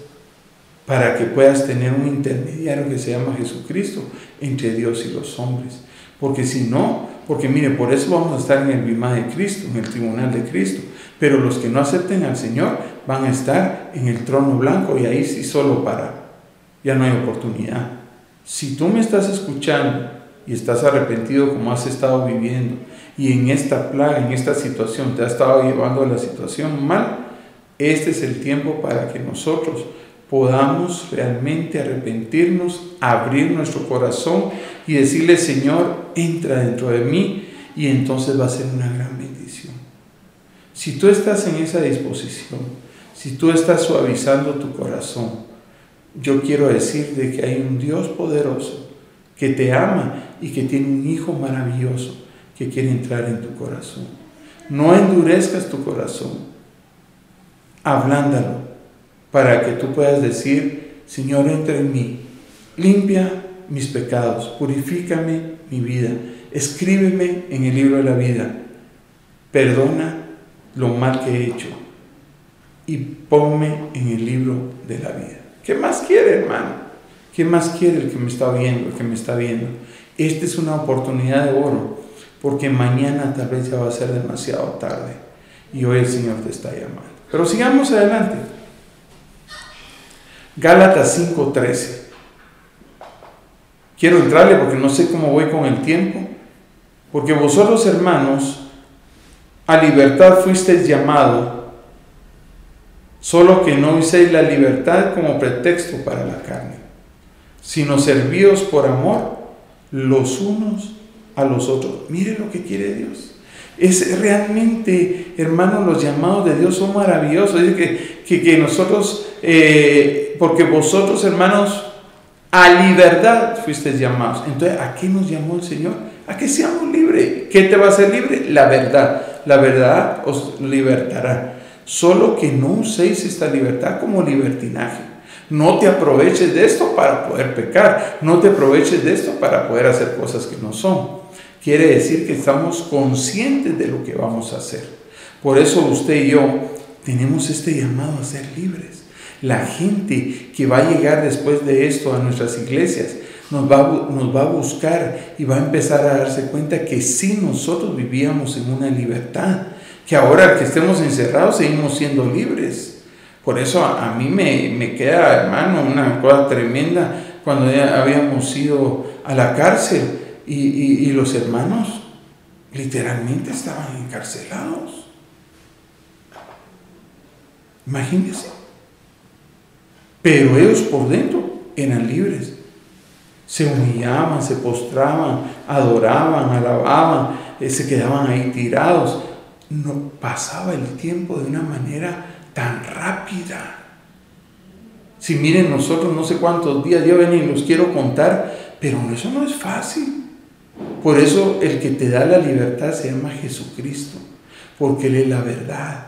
para que puedas tener un intermediario que se llama Jesucristo entre Dios y los hombres. Porque si no, porque mire, por eso vamos a estar en el bimá de Cristo, en el tribunal de Cristo. Pero los que no acepten al Señor van a estar en el trono blanco y ahí sí solo para, ya no hay oportunidad. Si tú me estás escuchando y estás arrepentido como has estado viviendo y en esta plaga, en esta situación, te ha estado llevando a la situación mal, este es el tiempo para que nosotros podamos realmente arrepentirnos, abrir nuestro corazón y decirle, Señor, entra dentro de mí y entonces va a ser una gran bendición. Si tú estás en esa disposición, si tú estás suavizando tu corazón, yo quiero decirte que hay un Dios poderoso que te ama y que tiene un Hijo maravilloso que quiere entrar en tu corazón. No endurezcas tu corazón, ablándalo para que tú puedas decir, Señor, entra en mí, limpia mis pecados, purifícame mi vida, escríbeme en el libro de la vida, perdona lo mal que he hecho y ponme en el libro de la vida. ¿Qué más quiere, hermano? ¿Qué más quiere el que me está viendo, el que me está viendo? Esta es una oportunidad de oro, porque mañana tal vez ya va a ser demasiado tarde y hoy el Señor te está llamando. Pero sigamos adelante. Gálatas 5:13. Quiero entrarle porque no sé cómo voy con el tiempo. Porque vosotros, hermanos, a libertad fuisteis llamados solo que no uséis la libertad como pretexto para la carne, sino servíos por amor los unos a los otros. Mire lo que quiere Dios. Es realmente, hermanos, los llamados de Dios son maravillosos. Dice que, que, nosotros, eh, porque vosotros, hermanos, a libertad fuisteis llamados. Entonces, ¿a qué nos llamó el Señor? A que seamos libres. ¿Qué te va a hacer libre? La verdad. La verdad os libertará. Solo que no uséis esta libertad como libertinaje. No te aproveches de esto para poder pecar. No te aproveches de esto para poder hacer cosas que no son. Quiere decir que estamos conscientes de lo que vamos a hacer. Por eso usted y yo tenemos este llamado a ser libres. La gente que va a llegar después de esto a nuestras iglesias nos va, nos va a buscar y va a empezar a darse cuenta que sí nosotros vivíamos en una libertad que ahora que estemos encerrados seguimos siendo libres. Por eso a, mí me, queda, hermano, una cosa tremenda cuando ya habíamos ido a la cárcel y, los hermanos literalmente estaban encarcelados. Imagínense. Pero ellos por dentro eran libres. Se humillaban, se postraban, adoraban, alababan, eh, se quedaban ahí tirados. No pasaba el tiempo de una manera tan rápida. Si miren nosotros no sé cuántos días llevan y los quiero contar, pero eso no es fácil. Por eso el que te da la libertad se llama Jesucristo, porque Él es la verdad.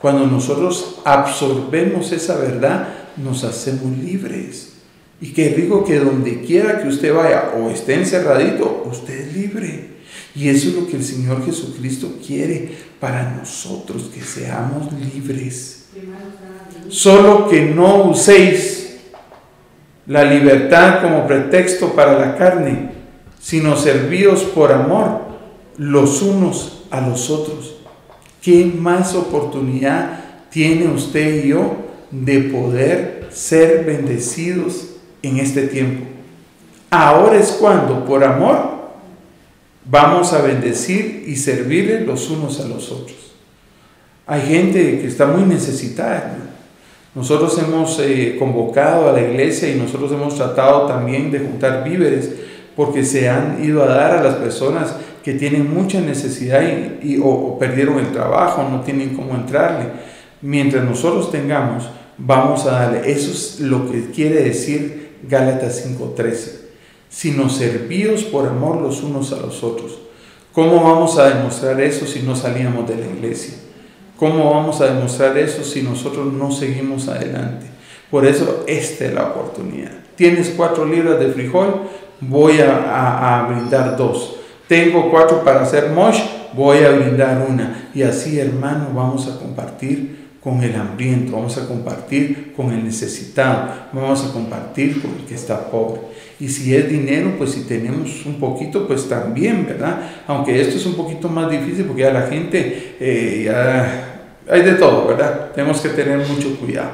Cuando nosotros absorbemos esa verdad, nos hacemos libres. Y que digo que donde quiera que usted vaya o esté encerradito, usted es libre. Y eso es lo que el Señor Jesucristo quiere para nosotros, que seamos libres. Solo que no uséis la libertad como pretexto para la carne, sino servíos por amor los unos a los otros. ¿Qué más oportunidad tiene usted y yo de poder ser bendecidos en este tiempo? Ahora es cuando, por amor, vamos a bendecir y servirle los unos a los otros. Hay gente que está muy necesitada. Nosotros hemos eh, convocado a la iglesia y nosotros hemos tratado también de juntar víveres porque se han ido a dar a las personas que tienen mucha necesidad y, o, perdieron el trabajo, no tienen cómo entrarle. Mientras nosotros tengamos, vamos a darle. Eso es lo que quiere decir Gálatas 5:13 sino servíos por amor los unos a los otros. ¿Cómo vamos a demostrar eso si no salíamos de la iglesia? ¿Cómo vamos a demostrar eso si nosotros no seguimos adelante? Por eso esta es la oportunidad. Tienes cuatro libras de frijol, voy a, brindar dos. Tengo cuatro para hacer mosh, voy a brindar una. Y así, hermano, vamos a compartir con el hambriento, vamos a compartir con el necesitado, vamos a compartir con el que está pobre. Y si es dinero, pues si tenemos un poquito, pues también, ¿verdad? Aunque esto es un poquito más difícil porque ya la gente, eh, ya hay de todo, ¿verdad? Tenemos que tener mucho cuidado.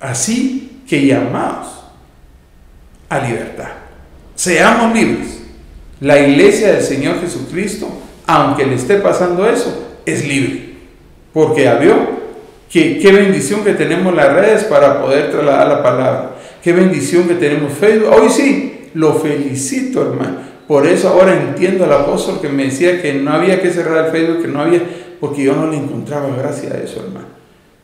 Así que llamados a libertad. Seamos libres. La iglesia del Señor Jesucristo, aunque le esté pasando eso, es libre. Porque vio Qué, bendición que tenemos las redes para poder trasladar la palabra. Qué bendición que tenemos Facebook. Hoy sí, lo felicito, hermano. Por eso ahora entiendo al apóstol que me decía que no había que cerrar el Facebook, que no había, porque yo no le encontraba gracia a eso, hermano.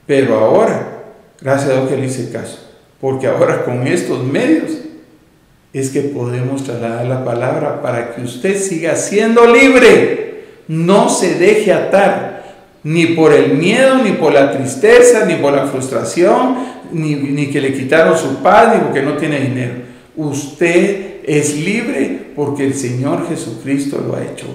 Pero ahora, gracias a Dios que le hice caso. Porque ahora con estos medios es que podemos trasladar la palabra para que usted siga siendo libre. No se deje atar ni por el miedo, ni por la tristeza, ni por la frustración, ni, que le quitaron su paz, ni porque no tiene dinero. Usted es libre porque el Señor Jesucristo lo ha hecho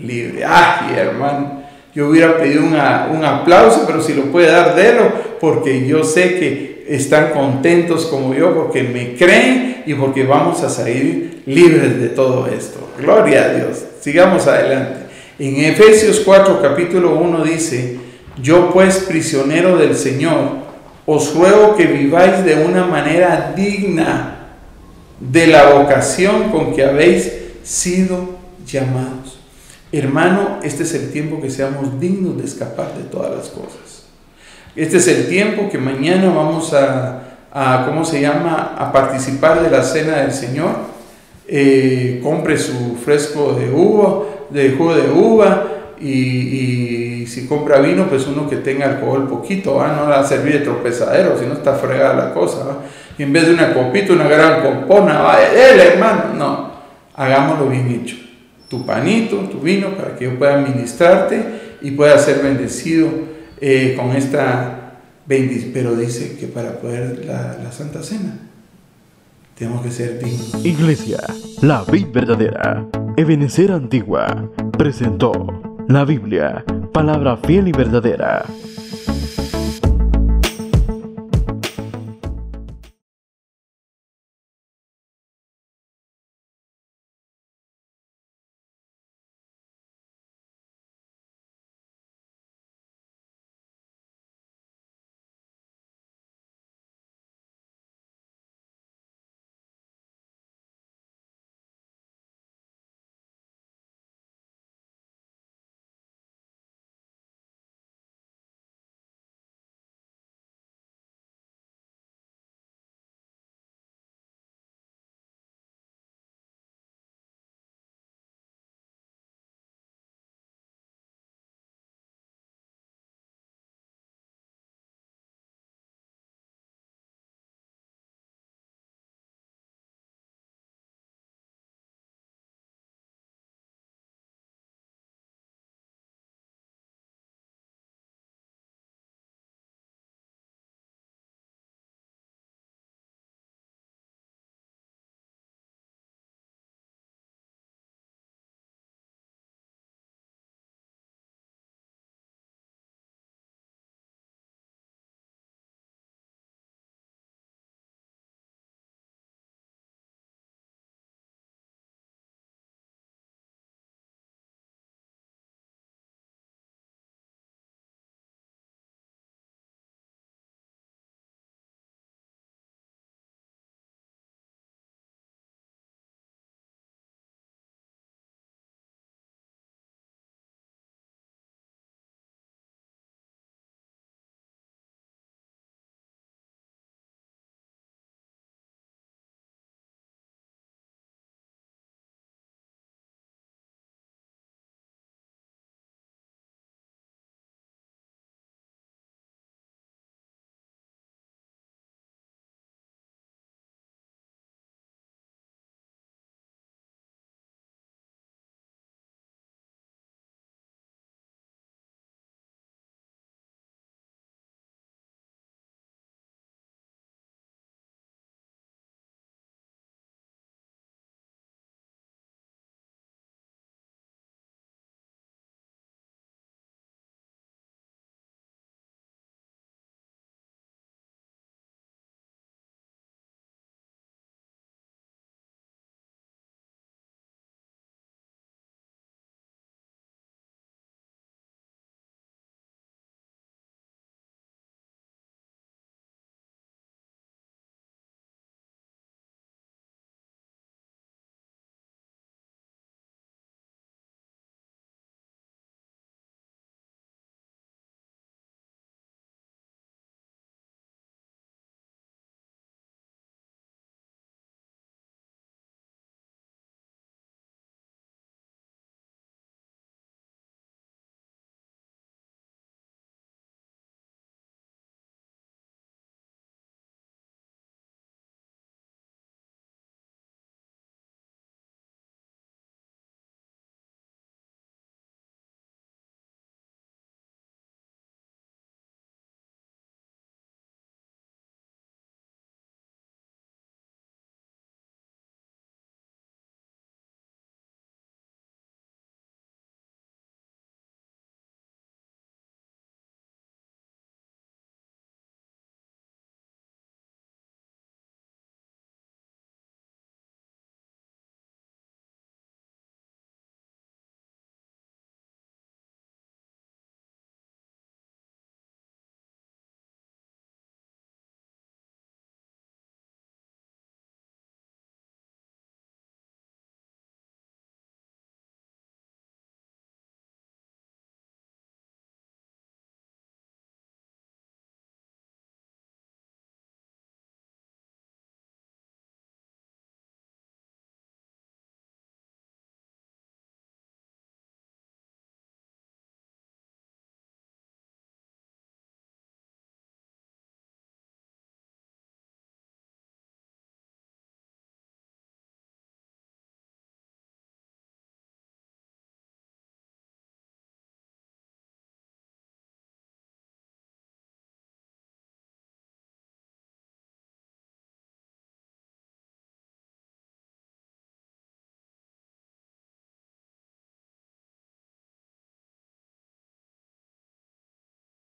libre. Ay, hermano, yo hubiera pedido un aplauso, pero si lo puede dar, délo, porque yo sé que están contentos como yo, porque me creen y porque vamos a salir libres de todo esto. Gloria a Dios. Sigamos adelante. En Efesios 4, capítulo 1 dice, yo pues prisionero del Señor, os ruego que viváis de una manera digna de la vocación con que habéis sido llamados. Hermano, este es el tiempo que seamos dignos de escapar de todas las cosas. Este es el tiempo que mañana vamos a, ¿cómo se llama?, a participar de la cena del Señor. Eh, compre su fresco de uva, de jugo de uva y, si compra vino, pues uno que tenga alcohol poquito, ¿va? no va a servir de tropezadero, si no está fregada la cosa. Y en vez de una copita, una gran copona, vaya, él hermano, no, hagámoslo bien hecho. Tu panito, tu vino, para que yo pueda ministrarte y pueda ser bendecido eh, con esta bendición. Pero dice que para poder la, la Santa Cena, tenemos que ser dignos. Iglesia, la vida verdadera Ebenecer Antigua presentó la Biblia, palabra fiel y verdadera